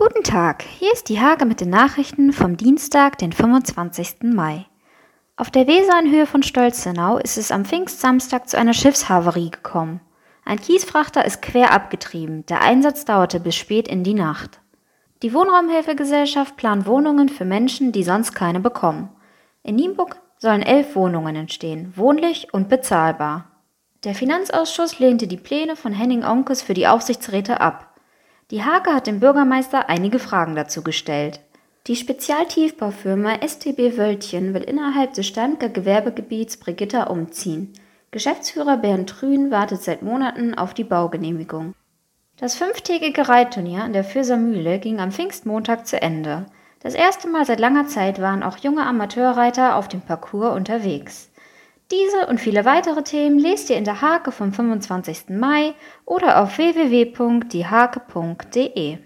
Guten Tag, hier ist die Hage mit den Nachrichten vom Dienstag, den 25. Mai. Auf der Weser in Höhe von Stolzenau ist es am Pfingstsamstag zu einer Schiffshaverie gekommen. Ein Kiesfrachter ist quer abgetrieben. Der Einsatz dauerte bis spät in die Nacht. Die Wohnraumhilfegesellschaft plant Wohnungen für Menschen, die sonst keine bekommen. In Nienburg sollen elf Wohnungen entstehen, wohnlich und bezahlbar. Der Finanzausschuss lehnte die Pläne von Henning Onkes für die Aufsichtsräte ab. Die Hake hat dem Bürgermeister einige Fragen dazu gestellt. Die Spezialtiefbaufirma STB Wöltchen will innerhalb des Standger Gewerbegebiets Brigitta umziehen. Geschäftsführer Bernd Trün wartet seit Monaten auf die Baugenehmigung. Das fünftägige Reitturnier an der Fürser Mühle ging am Pfingstmontag zu Ende. Das erste Mal seit langer Zeit waren auch junge Amateurreiter auf dem Parcours unterwegs. Diese und viele weitere Themen lest ihr in der Hake vom 25. Mai oder auf www.diehake.de.